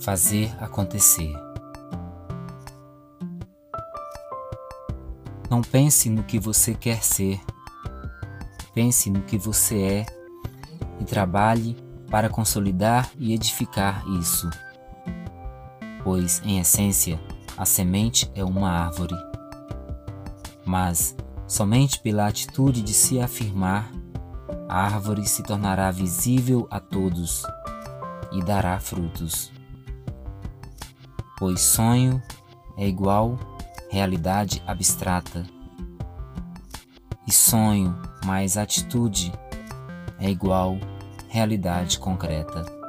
Fazer acontecer. Não pense no que você quer ser, pense no que você é e trabalhe para consolidar e edificar isso. Pois, em essência, a semente é uma árvore. Mas, somente pela atitude de se afirmar, a árvore se tornará visível a todos e dará frutos. Pois sonho é igual realidade abstrata. E sonho mais atitude é igual realidade concreta.